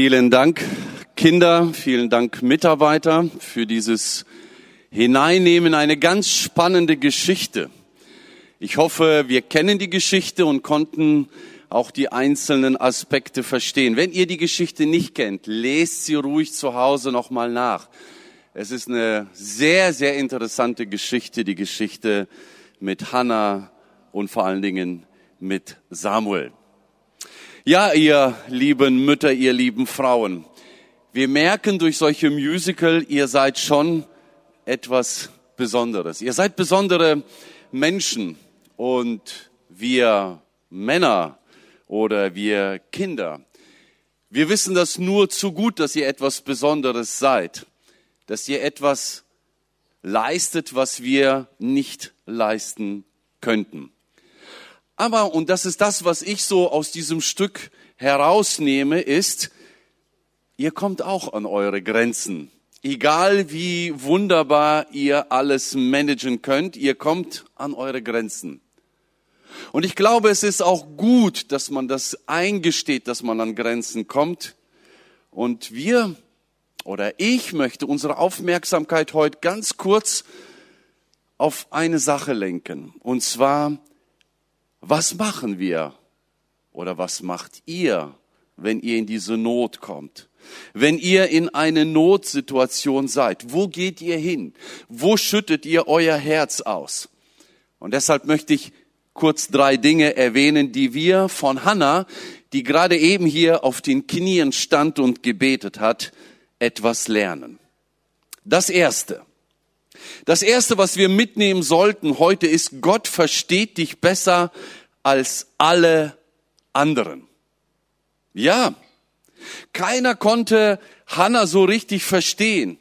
Vielen Dank, Kinder, vielen Dank, Mitarbeiter, für dieses Hineinnehmen, eine ganz spannende Geschichte. Ich hoffe, wir kennen die Geschichte und konnten auch die einzelnen Aspekte verstehen. Wenn ihr die Geschichte nicht kennt, lest sie ruhig zu Hause nochmal nach. Es ist eine sehr, sehr interessante Geschichte, die Geschichte mit Hannah und vor allen Dingen mit Samuel. Ja, ihr lieben Mütter, ihr lieben Frauen, wir merken durch solche Musical, ihr seid schon etwas Besonderes. Ihr seid besondere Menschen und wir Männer oder wir Kinder, wir wissen das nur zu gut, dass ihr etwas Besonderes seid, dass ihr etwas leistet, was wir nicht leisten könnten. Aber, und das ist das, was ich so aus diesem Stück herausnehme, ist, ihr kommt auch an eure Grenzen. Egal wie wunderbar ihr alles managen könnt, ihr kommt an eure Grenzen. Und ich glaube, es ist auch gut, dass man das eingesteht, dass man an Grenzen kommt. Und wir oder ich möchte unsere Aufmerksamkeit heute ganz kurz auf eine Sache lenken. Und zwar was machen wir oder was macht ihr, wenn ihr in diese Not kommt? Wenn ihr in eine Notsituation seid, wo geht ihr hin? Wo schüttet ihr euer Herz aus? Und deshalb möchte ich kurz drei Dinge erwähnen, die wir von Hannah, die gerade eben hier auf den Knien stand und gebetet hat, etwas lernen. Das erste. Das erste, was wir mitnehmen sollten heute ist, Gott versteht dich besser als alle anderen. Ja, keiner konnte Hannah so richtig verstehen.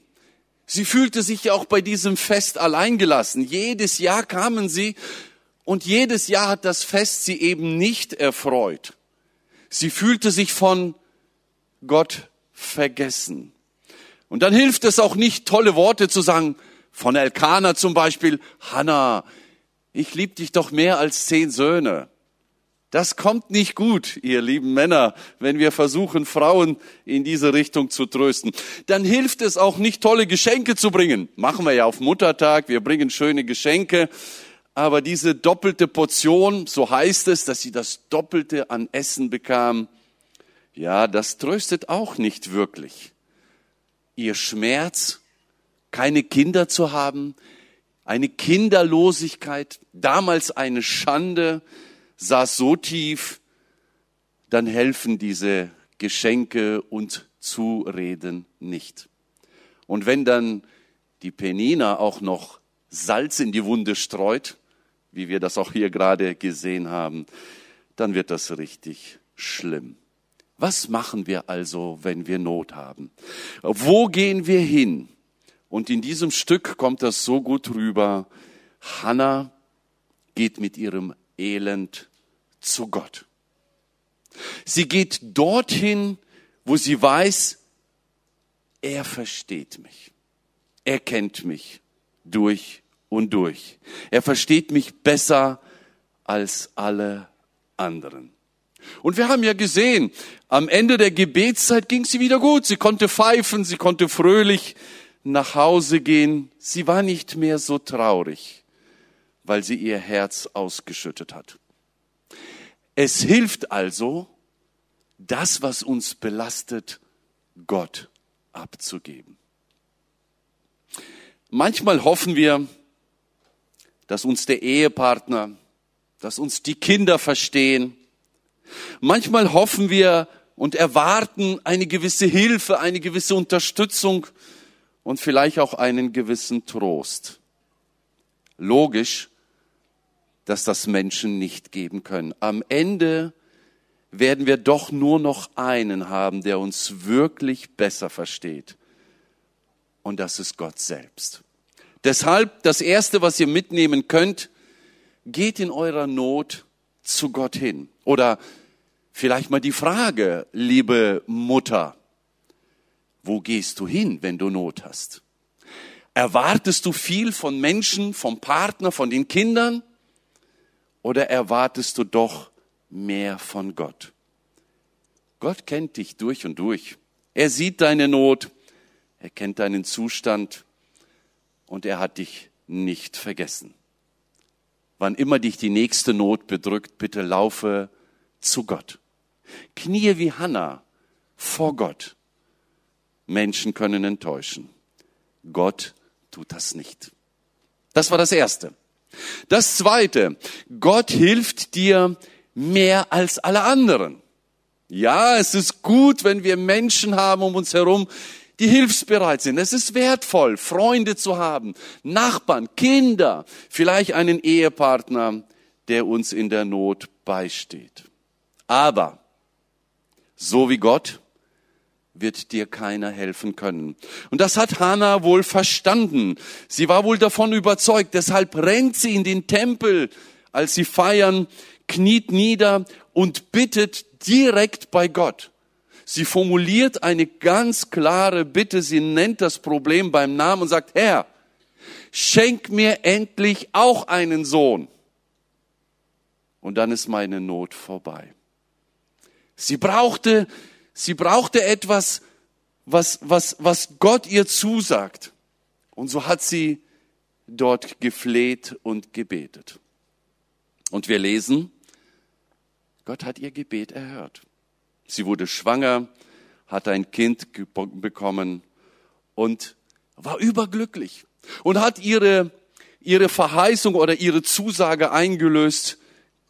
Sie fühlte sich ja auch bei diesem Fest alleingelassen. Jedes Jahr kamen sie und jedes Jahr hat das Fest sie eben nicht erfreut. Sie fühlte sich von Gott vergessen. Und dann hilft es auch nicht, tolle Worte zu sagen, von Elkanah zum Beispiel, Hannah, ich lieb dich doch mehr als zehn Söhne. Das kommt nicht gut, ihr lieben Männer, wenn wir versuchen, Frauen in diese Richtung zu trösten. Dann hilft es auch nicht, tolle Geschenke zu bringen. Machen wir ja auf Muttertag, wir bringen schöne Geschenke. Aber diese doppelte Portion, so heißt es, dass sie das Doppelte an Essen bekam, ja, das tröstet auch nicht wirklich. Ihr Schmerz keine Kinder zu haben, eine Kinderlosigkeit, damals eine Schande, saß so tief, dann helfen diese Geschenke und Zureden nicht. Und wenn dann die Penina auch noch Salz in die Wunde streut, wie wir das auch hier gerade gesehen haben, dann wird das richtig schlimm. Was machen wir also, wenn wir Not haben? Wo gehen wir hin? Und in diesem Stück kommt das so gut rüber. Hannah geht mit ihrem Elend zu Gott. Sie geht dorthin, wo sie weiß, er versteht mich. Er kennt mich durch und durch. Er versteht mich besser als alle anderen. Und wir haben ja gesehen, am Ende der Gebetszeit ging sie wieder gut. Sie konnte pfeifen, sie konnte fröhlich nach Hause gehen. Sie war nicht mehr so traurig, weil sie ihr Herz ausgeschüttet hat. Es hilft also, das, was uns belastet, Gott abzugeben. Manchmal hoffen wir, dass uns der Ehepartner, dass uns die Kinder verstehen. Manchmal hoffen wir und erwarten eine gewisse Hilfe, eine gewisse Unterstützung und vielleicht auch einen gewissen Trost. Logisch, dass das Menschen nicht geben können. Am Ende werden wir doch nur noch einen haben, der uns wirklich besser versteht. Und das ist Gott selbst. Deshalb das Erste, was ihr mitnehmen könnt, geht in eurer Not zu Gott hin. Oder vielleicht mal die Frage, liebe Mutter, wo gehst du hin, wenn du Not hast? Erwartest du viel von Menschen, vom Partner, von den Kindern? Oder erwartest du doch mehr von Gott? Gott kennt dich durch und durch. Er sieht deine Not, er kennt deinen Zustand und er hat dich nicht vergessen. Wann immer dich die nächste Not bedrückt, bitte laufe zu Gott. Knie wie Hannah vor Gott. Menschen können enttäuschen. Gott tut das nicht. Das war das Erste. Das Zweite, Gott hilft dir mehr als alle anderen. Ja, es ist gut, wenn wir Menschen haben um uns herum, die hilfsbereit sind. Es ist wertvoll, Freunde zu haben, Nachbarn, Kinder, vielleicht einen Ehepartner, der uns in der Not beisteht. Aber so wie Gott wird dir keiner helfen können. Und das hat Hannah wohl verstanden. Sie war wohl davon überzeugt. Deshalb rennt sie in den Tempel, als sie feiern, kniet nieder und bittet direkt bei Gott. Sie formuliert eine ganz klare Bitte. Sie nennt das Problem beim Namen und sagt, Herr, schenk mir endlich auch einen Sohn. Und dann ist meine Not vorbei. Sie brauchte, sie brauchte etwas, was, was, was Gott ihr zusagt. Und so hat sie dort gefleht und gebetet. Und wir lesen, Gott hat ihr Gebet erhört. Sie wurde schwanger, hat ein Kind bekommen und war überglücklich und hat ihre, ihre Verheißung oder ihre Zusage eingelöst,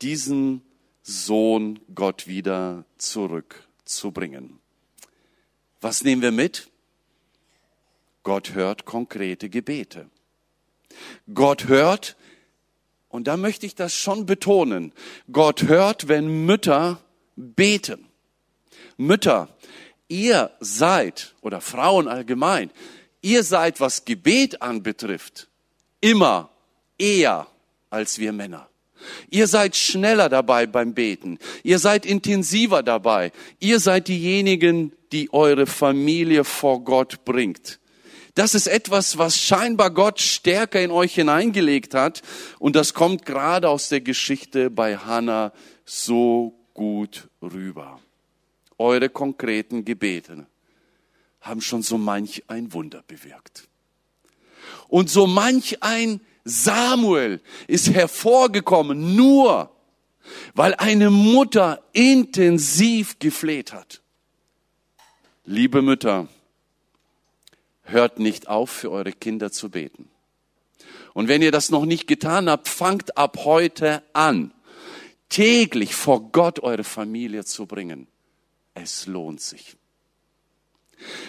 diesen Sohn Gott wieder zurückzubringen. Was nehmen wir mit? Gott hört konkrete Gebete. Gott hört, und da möchte ich das schon betonen, Gott hört, wenn Mütter beten. Mütter, ihr seid, oder Frauen allgemein, ihr seid, was Gebet anbetrifft, immer eher als wir Männer. Ihr seid schneller dabei beim Beten. Ihr seid intensiver dabei. Ihr seid diejenigen, die eure Familie vor Gott bringt. Das ist etwas, was scheinbar Gott stärker in euch hineingelegt hat. Und das kommt gerade aus der Geschichte bei Hannah so gut rüber eure konkreten Gebete haben schon so manch ein Wunder bewirkt. Und so manch ein Samuel ist hervorgekommen, nur weil eine Mutter intensiv gefleht hat. Liebe Mütter, hört nicht auf, für eure Kinder zu beten. Und wenn ihr das noch nicht getan habt, fangt ab heute an, täglich vor Gott eure Familie zu bringen. Es lohnt sich.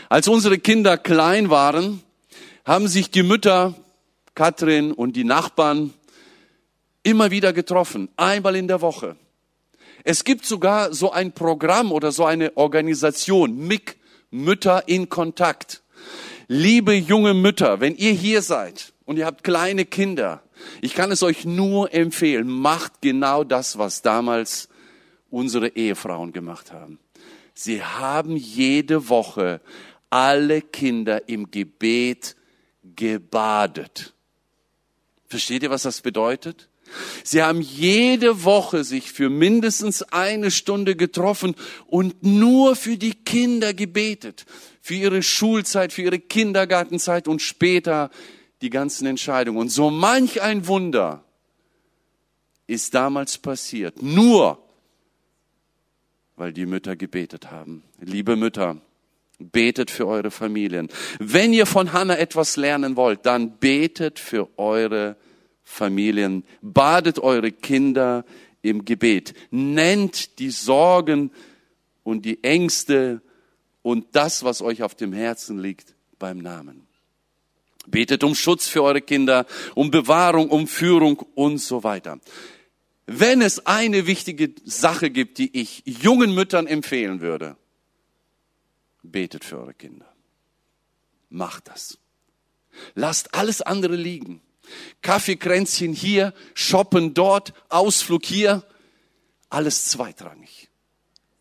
Als unsere Kinder klein waren, haben sich die Mütter, Katrin und die Nachbarn immer wieder getroffen, einmal in der Woche. Es gibt sogar so ein Programm oder so eine Organisation, MIG, Mütter in Kontakt. Liebe junge Mütter, wenn ihr hier seid und ihr habt kleine Kinder, ich kann es euch nur empfehlen, macht genau das, was damals unsere Ehefrauen gemacht haben. Sie haben jede Woche alle Kinder im Gebet gebadet. Versteht ihr, was das bedeutet? Sie haben jede Woche sich für mindestens eine Stunde getroffen und nur für die Kinder gebetet. Für ihre Schulzeit, für ihre Kindergartenzeit und später die ganzen Entscheidungen. Und so manch ein Wunder ist damals passiert. Nur weil die Mütter gebetet haben. Liebe Mütter, betet für eure Familien. Wenn ihr von Hannah etwas lernen wollt, dann betet für eure Familien. Badet eure Kinder im Gebet. Nennt die Sorgen und die Ängste und das, was euch auf dem Herzen liegt, beim Namen. Betet um Schutz für eure Kinder, um Bewahrung, um Führung und so weiter. Wenn es eine wichtige Sache gibt, die ich jungen Müttern empfehlen würde, betet für eure Kinder. Macht das. Lasst alles andere liegen. Kaffeekränzchen hier, shoppen dort, Ausflug hier, alles zweitrangig.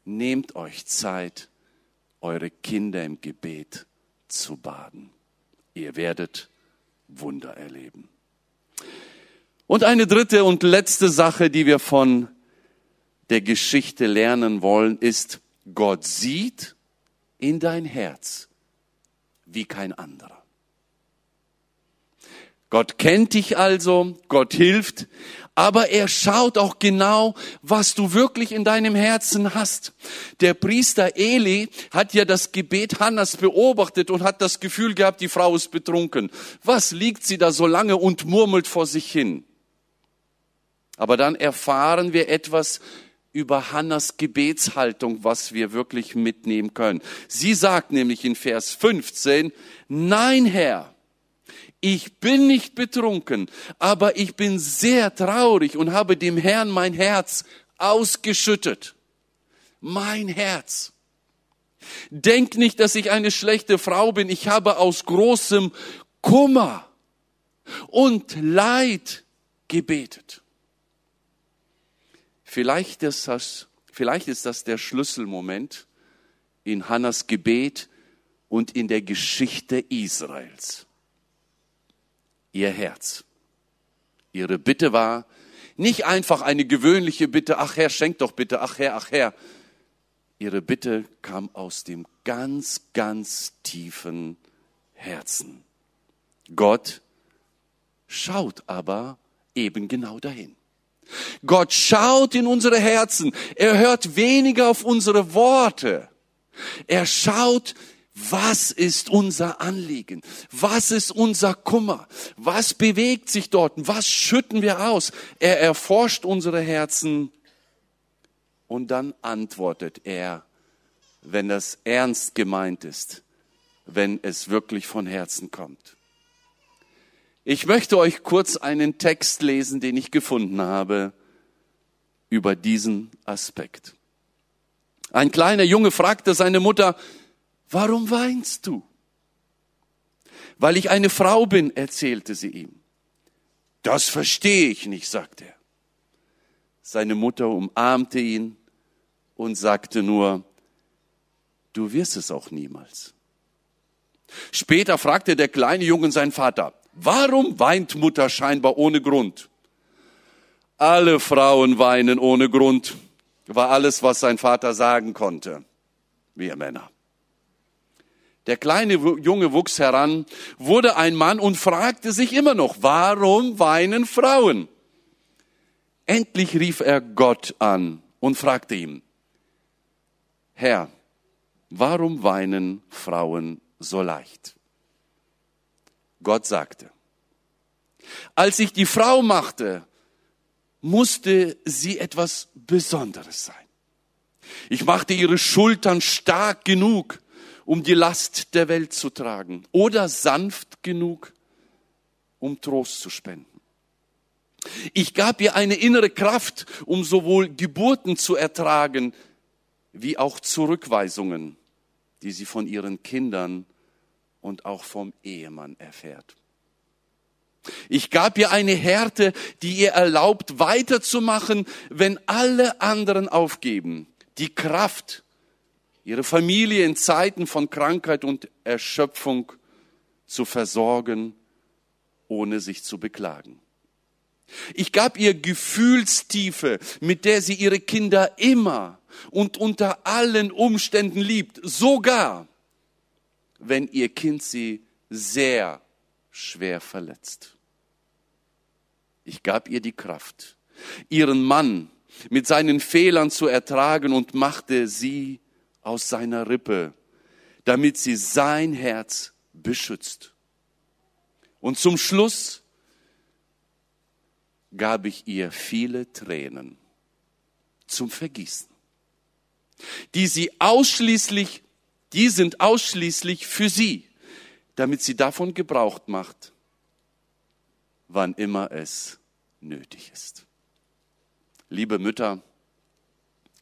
Nehmt euch Zeit, eure Kinder im Gebet zu baden. Ihr werdet Wunder erleben. Und eine dritte und letzte Sache, die wir von der Geschichte lernen wollen, ist, Gott sieht in dein Herz wie kein anderer. Gott kennt dich also, Gott hilft, aber er schaut auch genau, was du wirklich in deinem Herzen hast. Der Priester Eli hat ja das Gebet Hannas beobachtet und hat das Gefühl gehabt, die Frau ist betrunken. Was liegt sie da so lange und murmelt vor sich hin? Aber dann erfahren wir etwas über Hannas Gebetshaltung, was wir wirklich mitnehmen können. Sie sagt nämlich in Vers 15, Nein, Herr, ich bin nicht betrunken, aber ich bin sehr traurig und habe dem Herrn mein Herz ausgeschüttet. Mein Herz. Denk nicht, dass ich eine schlechte Frau bin. Ich habe aus großem Kummer und Leid gebetet. Vielleicht ist das, vielleicht ist das der Schlüsselmoment in Hannas Gebet und in der Geschichte Israels. Ihr Herz. Ihre Bitte war nicht einfach eine gewöhnliche Bitte, ach Herr, schenk doch bitte, ach Herr, ach Herr. Ihre Bitte kam aus dem ganz, ganz tiefen Herzen. Gott schaut aber eben genau dahin. Gott schaut in unsere Herzen. Er hört weniger auf unsere Worte. Er schaut, was ist unser Anliegen? Was ist unser Kummer? Was bewegt sich dort? Was schütten wir aus? Er erforscht unsere Herzen und dann antwortet er, wenn das ernst gemeint ist, wenn es wirklich von Herzen kommt. Ich möchte euch kurz einen Text lesen, den ich gefunden habe über diesen Aspekt. Ein kleiner Junge fragte seine Mutter, warum weinst du? Weil ich eine Frau bin, erzählte sie ihm. Das verstehe ich nicht, sagte er. Seine Mutter umarmte ihn und sagte nur, du wirst es auch niemals. Später fragte der kleine Junge seinen Vater, Warum weint Mutter scheinbar ohne Grund? Alle Frauen weinen ohne Grund, war alles, was sein Vater sagen konnte. Wir Männer. Der kleine Junge wuchs heran, wurde ein Mann und fragte sich immer noch, warum weinen Frauen? Endlich rief er Gott an und fragte ihn, Herr, warum weinen Frauen so leicht? Gott sagte. Als ich die Frau machte, musste sie etwas Besonderes sein. Ich machte ihre Schultern stark genug, um die Last der Welt zu tragen, oder sanft genug, um Trost zu spenden. Ich gab ihr eine innere Kraft, um sowohl Geburten zu ertragen, wie auch Zurückweisungen, die sie von ihren Kindern und auch vom Ehemann erfährt. Ich gab ihr eine Härte, die ihr erlaubt, weiterzumachen, wenn alle anderen aufgeben. Die Kraft, ihre Familie in Zeiten von Krankheit und Erschöpfung zu versorgen, ohne sich zu beklagen. Ich gab ihr Gefühlstiefe, mit der sie ihre Kinder immer und unter allen Umständen liebt, sogar wenn ihr Kind sie sehr schwer verletzt. Ich gab ihr die Kraft, ihren Mann mit seinen Fehlern zu ertragen und machte sie aus seiner Rippe, damit sie sein Herz beschützt. Und zum Schluss gab ich ihr viele Tränen zum Vergießen, die sie ausschließlich die sind ausschließlich für sie, damit sie davon Gebrauch macht, wann immer es nötig ist. Liebe Mütter,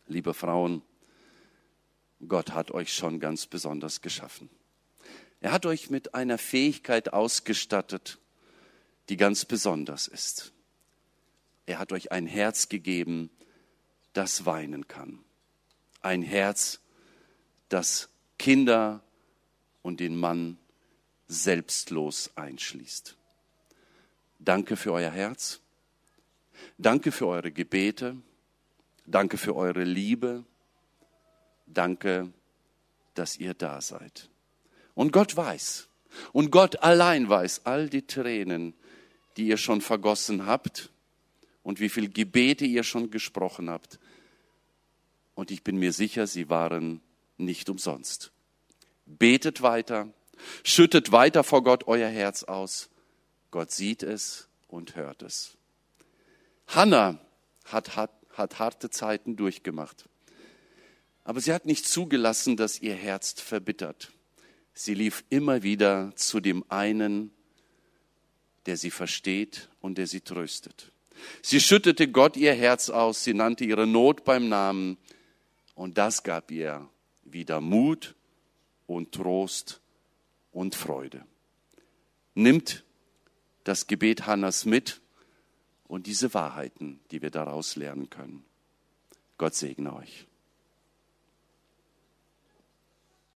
liebe Frauen, Gott hat euch schon ganz besonders geschaffen. Er hat euch mit einer Fähigkeit ausgestattet, die ganz besonders ist. Er hat euch ein Herz gegeben, das weinen kann. Ein Herz, das Kinder und den Mann selbstlos einschließt. Danke für euer Herz. Danke für eure Gebete. Danke für eure Liebe. Danke, dass ihr da seid. Und Gott weiß, und Gott allein weiß all die Tränen, die ihr schon vergossen habt und wie viele Gebete ihr schon gesprochen habt. Und ich bin mir sicher, sie waren nicht umsonst. Betet weiter, schüttet weiter vor Gott euer Herz aus. Gott sieht es und hört es. Hannah hat, hat, hat harte Zeiten durchgemacht. Aber sie hat nicht zugelassen, dass ihr Herz verbittert. Sie lief immer wieder zu dem einen, der sie versteht und der sie tröstet. Sie schüttete Gott ihr Herz aus, sie nannte ihre Not beim Namen und das gab ihr wieder Mut und Trost und Freude. Nimmt das Gebet Hannas mit und diese Wahrheiten, die wir daraus lernen können. Gott segne euch.